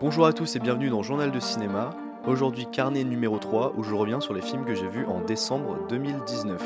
Bonjour à tous et bienvenue dans Journal de cinéma. Aujourd'hui carnet numéro 3 où je reviens sur les films que j'ai vus en décembre 2019.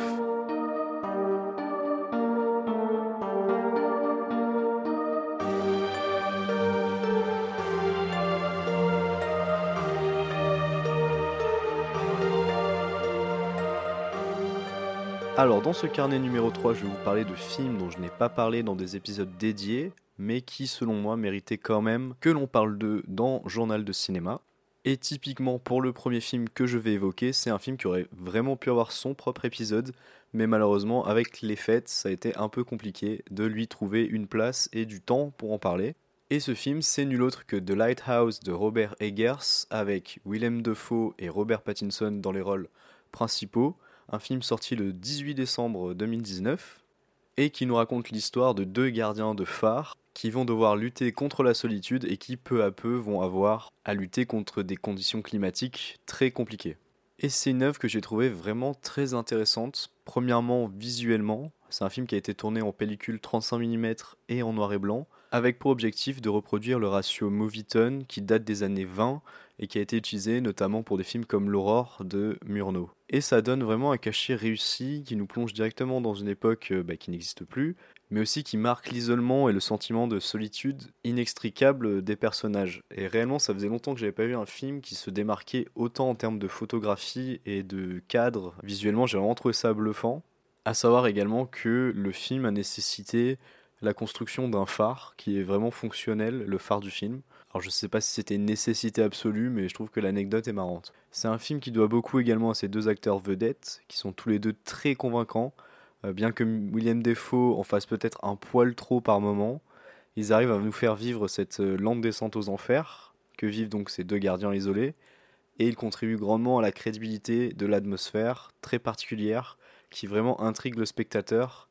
Alors dans ce carnet numéro 3 je vais vous parler de films dont je n'ai pas parlé dans des épisodes dédiés mais qui, selon moi, méritait quand même que l'on parle d'eux dans Journal de cinéma. Et typiquement, pour le premier film que je vais évoquer, c'est un film qui aurait vraiment pu avoir son propre épisode, mais malheureusement, avec les fêtes, ça a été un peu compliqué de lui trouver une place et du temps pour en parler. Et ce film, c'est nul autre que The Lighthouse de Robert Eggers, avec Willem Dafoe et Robert Pattinson dans les rôles principaux. Un film sorti le 18 décembre 2019 et qui nous raconte l'histoire de deux gardiens de phare qui vont devoir lutter contre la solitude et qui peu à peu vont avoir à lutter contre des conditions climatiques très compliquées. Et c'est une œuvre que j'ai trouvée vraiment très intéressante. Premièrement, visuellement, c'est un film qui a été tourné en pellicule 35 mm et en noir et blanc, avec pour objectif de reproduire le ratio Movietone qui date des années 20 et qui a été utilisé notamment pour des films comme L'Aurore de Murnau. Et ça donne vraiment un cachet réussi qui nous plonge directement dans une époque euh, bah, qui n'existe plus, mais aussi qui marque l'isolement et le sentiment de solitude inextricable des personnages. Et réellement, ça faisait longtemps que j'avais pas vu un film qui se démarquait autant en termes de photographie et de cadre. Visuellement, j'ai vraiment trouvé ça bluffant. À savoir également que le film a nécessité la construction d'un phare qui est vraiment fonctionnel, le phare du film. Alors je sais pas si c'était une nécessité absolue, mais je trouve que l'anecdote est marrante. C'est un film qui doit beaucoup également à ces deux acteurs vedettes, qui sont tous les deux très convaincants. Euh, bien que William Defoe en fasse peut-être un poil trop par moment, ils arrivent à nous faire vivre cette euh, lente descente aux enfers que vivent donc ces deux gardiens isolés, et ils contribuent grandement à la crédibilité de l'atmosphère très particulière qui vraiment intrigue le spectateur.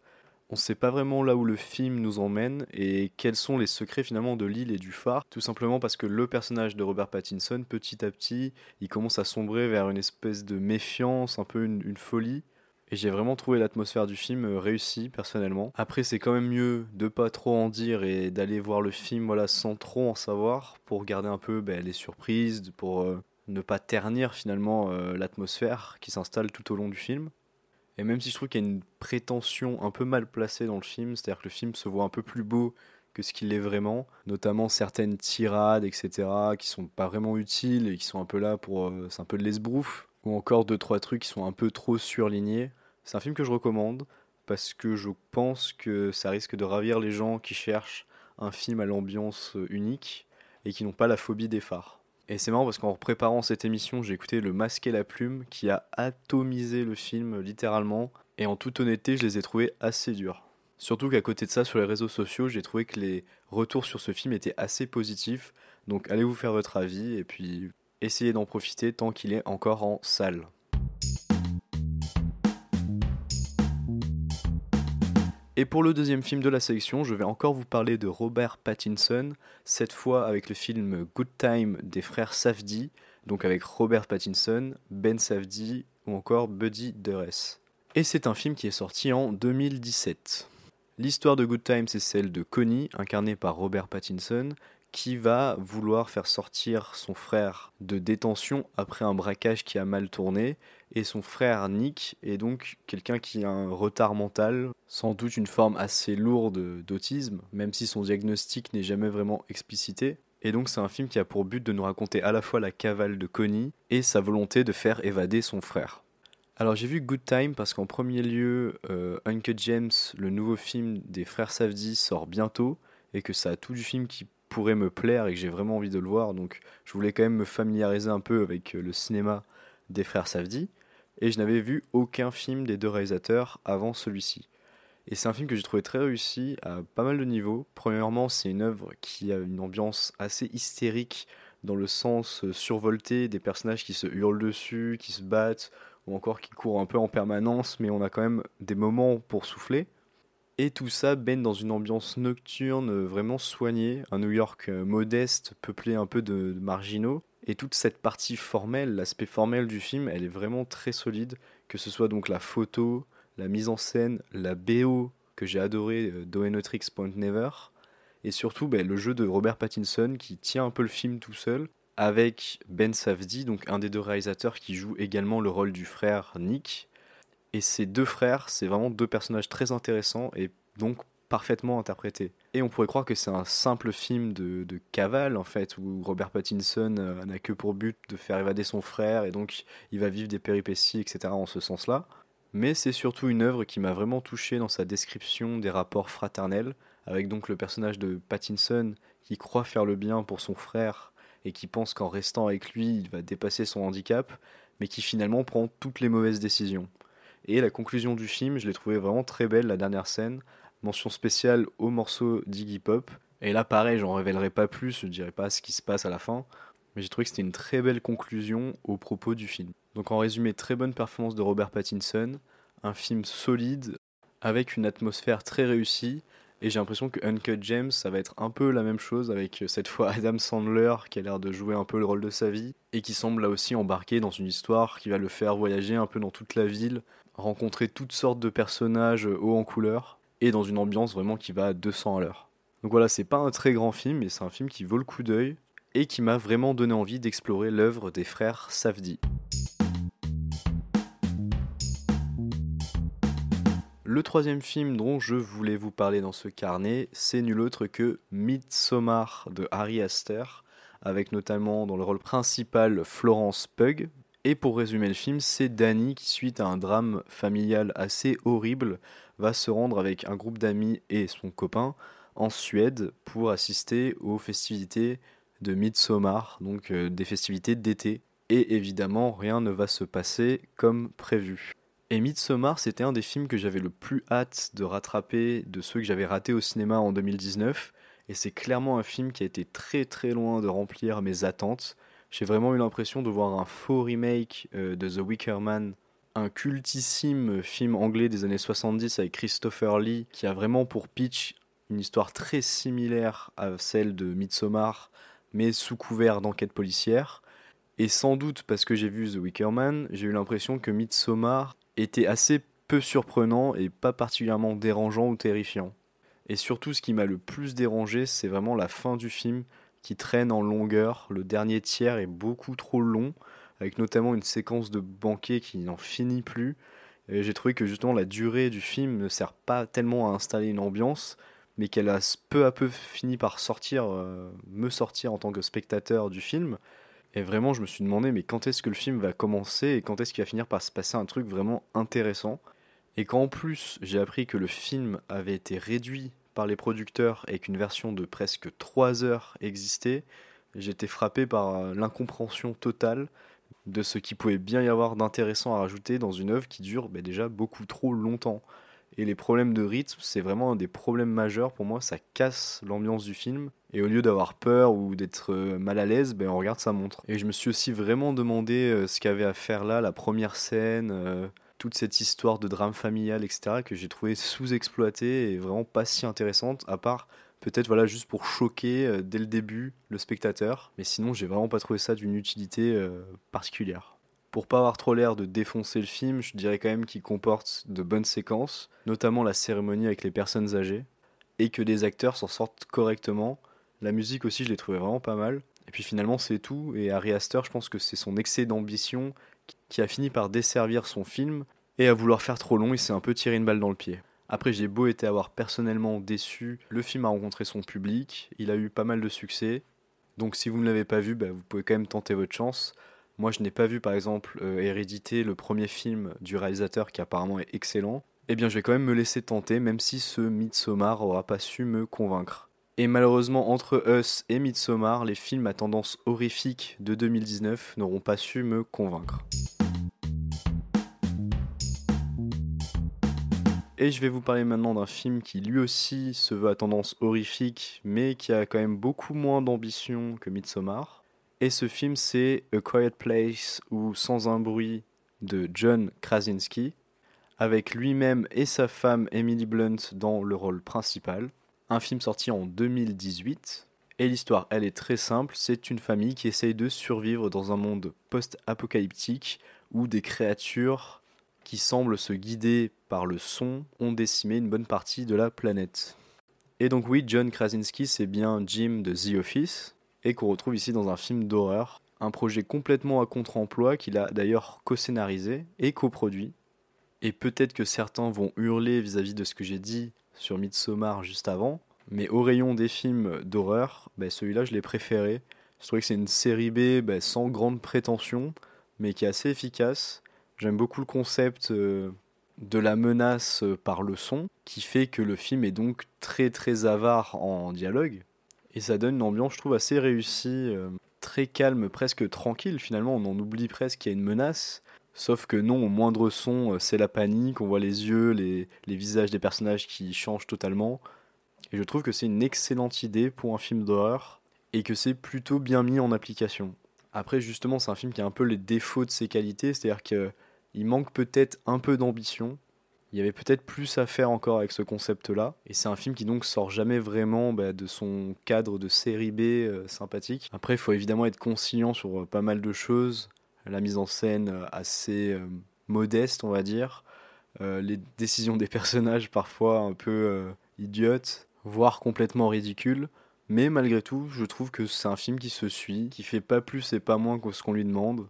On ne sait pas vraiment là où le film nous emmène et quels sont les secrets finalement de l'île et du phare, tout simplement parce que le personnage de Robert Pattinson, petit à petit, il commence à sombrer vers une espèce de méfiance, un peu une folie, et j'ai vraiment trouvé l'atmosphère du film euh, réussie personnellement. Après c'est quand même mieux de pas trop en dire et d'aller voir le film voilà sans trop en savoir pour garder un peu ben, les surprises, pour euh, ne pas ternir finalement euh, l'atmosphère qui s'installe tout au long du film. Et même si je trouve qu'il y a une prétention un peu mal placée dans le film, c'est-à-dire que le film se voit un peu plus beau que ce qu'il est vraiment, notamment certaines tirades, etc., qui sont pas vraiment utiles et qui sont un peu là pour... c'est un peu de l'esbrouf, ou encore deux trois trucs qui sont un peu trop surlignés. C'est un film que je recommande parce que je pense que ça risque de ravir les gens qui cherchent un film à l'ambiance unique et qui n'ont pas la phobie des phares. Et c'est marrant parce qu'en préparant cette émission, j'ai écouté Le Masque et la Plume qui a atomisé le film littéralement. Et en toute honnêteté, je les ai trouvés assez durs. Surtout qu'à côté de ça, sur les réseaux sociaux, j'ai trouvé que les retours sur ce film étaient assez positifs. Donc allez vous faire votre avis et puis essayez d'en profiter tant qu'il est encore en salle. Et pour le deuxième film de la sélection, je vais encore vous parler de Robert Pattinson, cette fois avec le film Good Time des frères Safdie, donc avec Robert Pattinson, Ben Safdie ou encore Buddy Dures. Et c'est un film qui est sorti en 2017. L'histoire de Good Time, c'est celle de Connie, incarnée par Robert Pattinson, qui va vouloir faire sortir son frère de détention après un braquage qui a mal tourné. Et son frère Nick est donc quelqu'un qui a un retard mental, sans doute une forme assez lourde d'autisme, même si son diagnostic n'est jamais vraiment explicité. Et donc c'est un film qui a pour but de nous raconter à la fois la cavale de Connie et sa volonté de faire évader son frère. Alors j'ai vu Good Time parce qu'en premier lieu, euh, Uncle James, le nouveau film des frères Safdie, sort bientôt et que ça a tout du film qui pourrait me plaire et que j'ai vraiment envie de le voir. Donc je voulais quand même me familiariser un peu avec euh, le cinéma des frères Safdie. Et je n'avais vu aucun film des deux réalisateurs avant celui-ci. Et c'est un film que j'ai trouvé très réussi à pas mal de niveaux. Premièrement, c'est une œuvre qui a une ambiance assez hystérique dans le sens euh, survolté des personnages qui se hurlent dessus, qui se battent, ou encore qui courent un peu en permanence, mais on a quand même des moments pour souffler. Et tout ça baigne dans une ambiance nocturne euh, vraiment soignée, un New York euh, modeste, peuplé un peu de, marginaux. Et toute cette partie formelle, l'aspect formel du film, elle est vraiment très solide, que ce soit donc la photo, la mise en scène, la BO que j'ai adoré, euh, Doenetrix Point Never, et surtout ben, le jeu de Robert Pattinson qui tient un peu le film tout seul, avec Ben Safdie, donc un des deux réalisateurs qui joue également le rôle du frère Nick. Et ces deux frères, c'est vraiment deux personnages très intéressants et donc parfaitement interprétés. Et on pourrait croire que c'est un simple film de, cavale, en fait, où Robert Pattinson euh, n'a que pour but de faire évader son frère et donc il va vivre des péripéties, etc. en ce sens-là. Mais c'est surtout une œuvre qui m'a vraiment touché dans sa description des rapports fraternels, avec donc le personnage de Pattinson qui croit faire le bien pour son frère et qui pense qu'en restant avec lui, il va dépasser son handicap, mais qui finalement prend toutes les mauvaises décisions. Et la conclusion du film, je l'ai trouvé vraiment très belle, la dernière scène. Mention spéciale au morceau d'Iggy Pop. Et là, pareil, j'en révélerai pas plus, je dirai pas ce qui se passe à la fin. Mais j'ai trouvé que c'était une très belle conclusion au propos du film. Donc en résumé, très bonne performance de Robert Pattinson, un film solide, avec une atmosphère très réussie, et j'ai l'impression que Uncut James, ça va être un peu la même chose avec euh, cette fois Adam Sandler qui a l'air de jouer un peu le rôle de sa vie et qui semble là aussi embarqué dans une histoire qui va le faire voyager un peu dans toute la ville, rencontrer toutes sortes de personnages euh, hauts en couleur et dans une ambiance vraiment qui va à 200 à l'heure. Donc voilà, c'est pas un très grand film, mais c'est un film qui vaut le coup d'œil et qui m'a vraiment donné envie d'explorer l'œuvre des frères Safdie. Le troisième film dont je voulais vous parler dans ce carnet, c'est nul autre que Midsommar de Harry Astor, avec notamment dans le rôle principal Florence Pug. Et pour résumer le film, c'est Danny qui, suite à un drame familial assez horrible, va se rendre avec un groupe d'amis et son copain en Suède pour assister aux festivités de Midsommar, donc euh, des festivités d'été. Et évidemment, rien ne va se passer comme prévu. Et Midsommar, c'était un des films que j'avais le plus hâte de rattraper de ceux que j'avais ratés au cinéma en 2019. Et c'est clairement un film qui a été très très loin de remplir mes attentes. J'ai vraiment eu l'impression de voir un faux remake euh, de The Wicker Man, un cultissime film anglais des années 70 avec Christopher Lee, qui a vraiment pour pitch une histoire très similaire à celle de Midsommar, mais sous couvert d'enquête policière. Et sans doute parce que j'ai vu The Wicker Man, j'ai eu l'impression que Midsommar était assez peu surprenant et pas particulièrement dérangeant ou terrifiant. Et surtout, ce qui m'a le plus dérangé, c'est vraiment la fin du film qui traîne en longueur. Le dernier tiers est beaucoup trop long, avec notamment une séquence de banquet qui n'en finit plus. Et j'ai trouvé que justement la durée du film ne sert pas tellement à installer une ambiance, mais qu'elle a peu à peu fini par sortir, euh, me sortir en tant que spectateur du film. Et vraiment, je me suis demandé, mais quand est-ce que le film va commencer et quand est-ce qu'il va finir par se passer un truc vraiment intéressant? Et quand en plus j'ai appris que le film avait été réduit par les producteurs et qu'une version de presque 3 heures existait, j'étais frappé par euh, l'incompréhension totale de ce qui pouvait bien y avoir d'intéressant à rajouter dans une œuvre qui dure bah, déjà beaucoup trop longtemps. Et les problèmes de rythme, c'est vraiment un des problèmes majeurs pour moi, ça casse l'ambiance du film. Et au lieu d'avoir peur ou d'être euh, mal à l'aise, ben on regarde sa montre. Et je me suis aussi vraiment demandé euh, ce qu'avait à faire là, la première scène, euh, toute cette histoire de drame familial, etc., que j'ai trouvé sous-exploitée et vraiment pas si intéressante, à part peut-être voilà juste pour choquer dès le début le spectateur. Mais sinon, j'ai vraiment pas trouvé ça d'une utilité particulière. Pour pas avoir trop l'air de défoncer le film, je dirais quand même qu'il comporte de bonnes séquences, notamment la cérémonie avec les personnes âgées, et que les acteurs s'en sortent correctement. La musique aussi, je l'ai trouvé vraiment pas mal. Et puis finalement, c'est tout. Et Harry Astor, je pense que c'est son excès d'ambition qui a fini par desservir son film. Et à vouloir faire trop long, il s'est un peu tiré une balle dans le pied. Après, j'ai beau été avoir personnellement déçu, le film a rencontré son public, il a eu pas mal de succès. Donc si vous ne l'avez pas vu, bah, vous pouvez quand même tenter votre chance. Moi, je n'ai pas vu par exemple euh, Hérédité, le premier film du réalisateur qui apparemment est excellent. Eh bien, je vais quand même me laisser tenter, même si ce Midsommar aura pas su me convaincre. Et malheureusement, entre Us et Midsommar, les films à tendance horrifique de 2019 n'auront pas su me convaincre. Et je vais vous parler maintenant d'un film qui lui aussi se veut à tendance horrifique, mais qui a quand même beaucoup moins d'ambition que Midsommar. Et ce film, c'est A Quiet Place ou Sans un bruit de John Krasinski, avec lui-même et sa femme Emily Blunt dans le rôle principal. Un film sorti en 2018. Et l'histoire, elle est très simple, c'est une famille qui essaye de survivre dans un monde post-apocalyptique où des créatures qui semblent se guider par le son ont décimé une bonne partie de la planète. Et donc oui, John Krasinski, c'est bien Jim de The Office, et qu'on retrouve ici dans un film d'horreur, un projet complètement à contre-emploi qu'il a d'ailleurs co-scénarisé et coproduit. Et peut-être que certains vont hurler vis-à-vis de ce que j'ai dit sur Midsommar juste avant, mais au rayon des films d'horreur, bah, celui-là je l'ai préféré. Je trouvais que c'est une série B bah, sans grande prétention, mais qui est assez efficace. J'aime beaucoup le concept euh, de la menace par le son, qui fait que le film est donc très très avare en dialogue. Et ça donne une ambiance, je trouve, assez réussie, euh, très calme, presque tranquille. Finalement, on en oublie presque qu'il y a une menace. Sauf que non, au moindre son, euh, c'est la panique, on voit les yeux, les, les visages des personnages qui changent totalement. Et je trouve que c'est une excellente idée pour un film d'horreur, et que c'est plutôt bien mis en application. Après, justement, c'est un film qui a un peu les défauts de ses qualités, c'est-à-dire que il manque peut-être un peu d'ambition. Il y avait peut-être plus à faire encore avec ce concept-là. Et c'est un film qui donc sort jamais vraiment bah, de son cadre de série B euh, sympathique. Après, il faut évidemment être conscient sur euh, pas mal de choses. La mise en scène euh, assez modeste, on va dire. les décisions des personnages parfois un peu idiotes, voire complètement ridicules. Mais malgré tout, je trouve que c'est un film qui se suit, qui fait pas plus et pas moins que ce qu'on lui demande.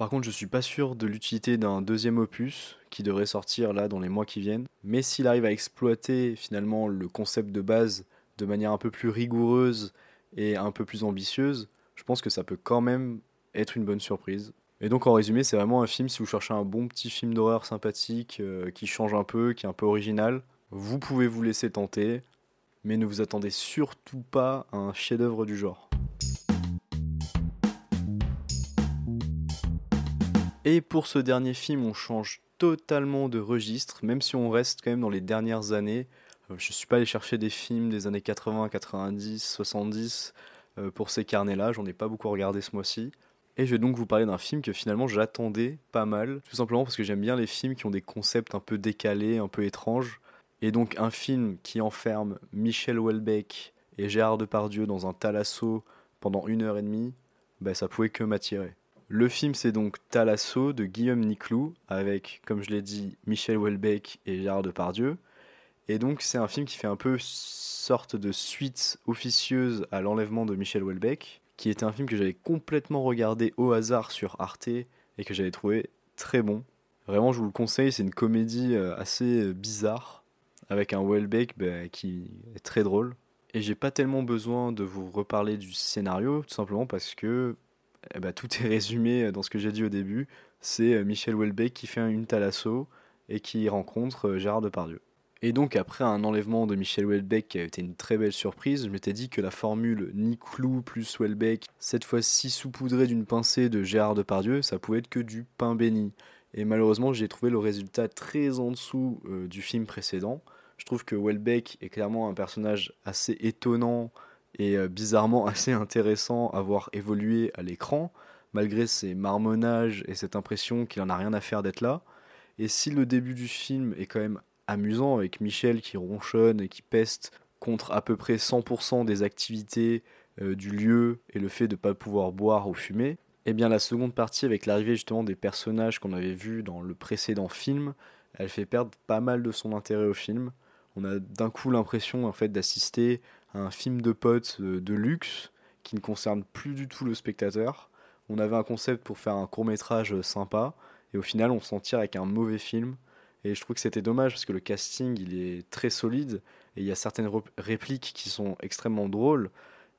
Par contre, je suis pas sûr de l'utilité d'un deuxième opus qui devrait sortir là dans les mois qui viennent. Mais s'il arrive à exploiter finalement le concept de base de manière un peu plus rigoureuse et un peu plus ambitieuse, je pense que ça peut quand même être une bonne surprise. Et donc en résumé, c'est vraiment un film si vous cherchez un bon petit film d'horreur sympathique euh, qui change un peu, qui est un peu original, vous pouvez vous laisser tenter, mais ne vous attendez surtout pas à un chef-d'œuvre du genre. Et pour ce dernier film, on change totalement de registre, même si on reste quand même dans les dernières années. Euh, je ne suis pas allé chercher des films des années 80, 90, 70 pour ces carnets-là, j'en ai pas beaucoup regardé ce mois-ci. Et je vais donc vous parler d'un film que finalement j'attendais pas mal, tout simplement parce que j'aime bien les films qui ont des concepts un peu décalés, un peu étranges. Et donc un film qui enferme Michel Houellebecq et Gérard Depardieu dans un thalasso pendant une heure et demie, bah, ça pouvait que m'attirer. Le film, c'est donc Talasso de Guillaume Niclou, avec, comme je l'ai dit, Michel Houellebecq et Gérard Depardieu. Et donc, c'est un film qui fait un peu sorte de suite officieuse à l'enlèvement de Michel Houellebecq, qui était un film que j'avais complètement regardé au hasard sur Arte et que j'avais trouvé très bon. Vraiment, je vous le conseille, c'est une comédie euh, assez euh, bizarre, avec un Houellebecq bah, qui est très drôle. Et j'ai pas tellement besoin de vous reparler du scénario, tout simplement parce que eh ben, tout est résumé dans ce que j'ai dit au début. C'est euh, Michel Houellebecq qui fait une thalasso et qui rencontre euh, Gérard Depardieu. Et donc après un enlèvement de Michel Houellebecq qui a été une très belle surprise, je m'étais dit que la formule Niclou plus Houellebecq, cette fois-ci saupoudrée d'une pincée de Gérard Depardieu, ça pouvait être que du pain béni. Et malheureusement, j'ai trouvé le résultat très en dessous euh, du film précédent. Je trouve que Houellebecq est clairement un personnage assez étonnant, et euh, bizarrement assez intéressant à voir évoluer à l'écran, malgré ses marmonnages et cette impression qu'il en a rien à faire d'être là. Et si le début du film est quand même amusant avec Michel qui ronchonne et qui peste contre à peu près 100% des activités euh, du lieu et le fait de ne pas pouvoir boire ou fumer, eh bien la seconde partie avec l'arrivée justement des personnages qu'on avait vus dans le précédent film, elle fait perdre pas mal de son intérêt au film. On a d'un coup l'impression en fait d'assister un film de potes euh, de luxe qui ne concerne plus du tout le spectateur. On avait un concept pour faire un court métrage sympa et au final on s'en tire avec un mauvais film. Et je trouve que c'était dommage parce que le casting il est très solide et il y a certaines répliques qui sont extrêmement drôles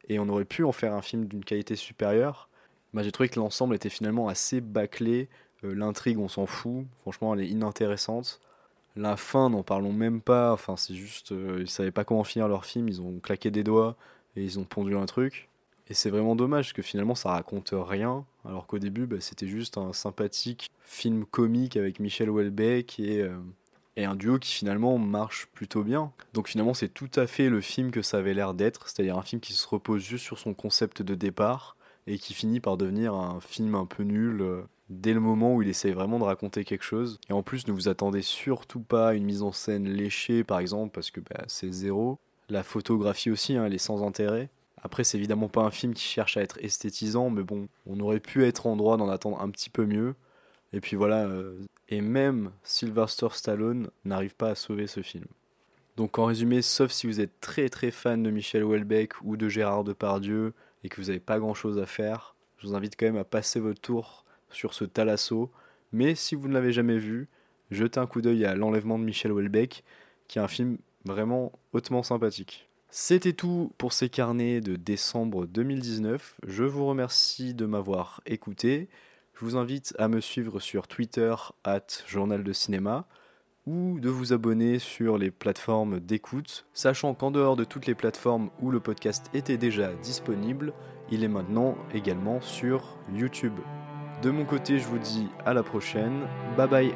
et on aurait pu en faire un film d'une qualité supérieure. Bah, j'ai trouvé que l'ensemble était finalement assez bâclé. Euh, l'intrigue on s'en fout, franchement elle est inintéressante. La fin, n'en parlons même pas. Enfin, c'est juste, euh, ils savaient pas comment finir leur film. Ils ont claqué des doigts et ils ont pondu un truc. Et c'est vraiment dommage parce que finalement, ça raconte rien. Alors qu'au début, bah, c'était juste un sympathique film comique avec Michel Houellebecq et, euh, et un duo qui finalement marche plutôt bien. Donc finalement, c'est tout à fait le film que ça avait l'air d'être. C'est-à-dire un film qui se repose juste sur son concept de départ et qui finit par devenir un film un peu nul euh, dès le moment où il essaye vraiment de raconter quelque chose. Et en plus, ne vous attendez surtout pas à une mise en scène léchée, par exemple, parce que bah, c'est zéro. La photographie aussi, hein, elle est sans intérêt. Après, c'est évidemment pas un film qui cherche à être esthétisant, mais bon, on aurait pu être en droit d'en attendre un petit peu mieux. Et puis voilà, euh, et même Sylvester Stallone n'arrive pas à sauver ce film. Donc en résumé, sauf si vous êtes très très fan de Michel Houellebecq ou de Gérard Depardieu et que vous n'avez pas grand chose à faire, je vous invite quand même à passer votre tour sur ce Talasso. Mais si vous ne l'avez jamais vu, jetez un coup d'œil à L'enlèvement de Michel Houellebecq, qui est un film vraiment hautement sympathique. C'était tout pour ces carnets de décembre 2019. Je vous remercie de m'avoir écouté. Je vous invite à me suivre sur Twitter, at Journal de Cinéma, ou de vous abonner sur les plateformes d'écoute, sachant qu'en dehors de toutes les plateformes où le podcast était déjà disponible, il est maintenant également sur YouTube. De mon côté, je vous dis à la prochaine. Bye bye